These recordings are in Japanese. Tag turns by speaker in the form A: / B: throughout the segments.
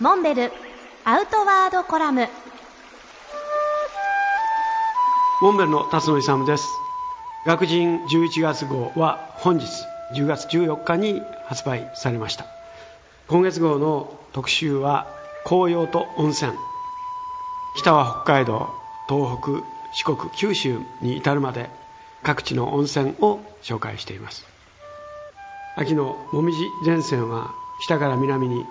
A: モンベルアウトワードコラム。
B: モンベルの辰野勇です。学人11月号は本日10月14日に発売されました。今月号の特集は紅葉と温泉。北は北海道東北四国九州に至るまで各地の温泉を紹介しています。秋のもみじ前線は北から南に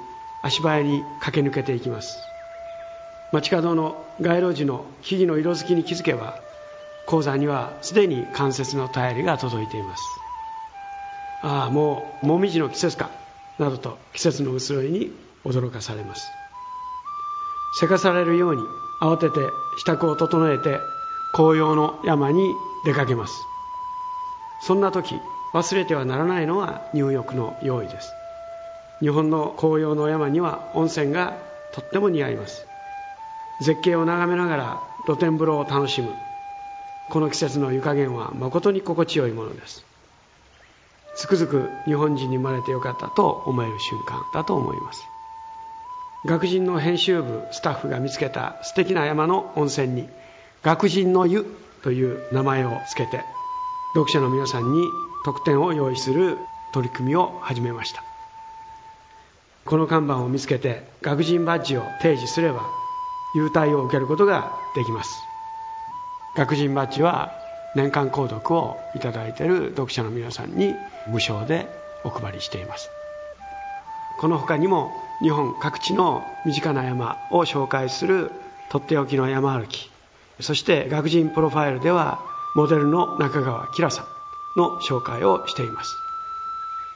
B: 足早に駆け抜けていきます。街角の街路樹の木々の色づきに気づけば鉱山にはすでに関節の便りが届いています。ああもうもみじの季節かなどと季節の移ろいに驚かされます。せかされるように慌てて支度を整えて紅葉の山に出かけます。そんな時忘れてはならないのは入浴の用意です。日本の紅葉の山には温泉がとっても似合います。絶景を眺めながら露天風呂を楽しむ。この季節の湯加減は誠に心地よいものです。つくづく日本人に生まれてよかったと思える瞬間だと思います。学人の編集部スタッフが見つけた素敵な山の温泉に学人の湯という名前を付けて読者の皆さんに特典を用意する取り組みを始めました。この看板を見つけて学人バッジを提示すれば優待を受けることができます。学人バッジは年間購読をいただいている読者の皆さんに無償でお配りしています。この他にも日本各地の身近な山を紹介するとっておきの山歩きそして学人プロファイルではモデルの中川きらさんの紹介をしています。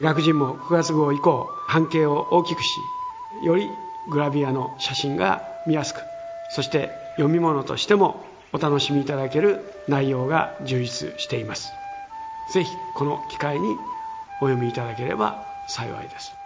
B: 学人も9月号以降半径を大きくしよりグラビアの写真が見やすくそして読み物としてもお楽しみいただける内容が充実しています。ぜひこの機会にお読みいただければ幸いです。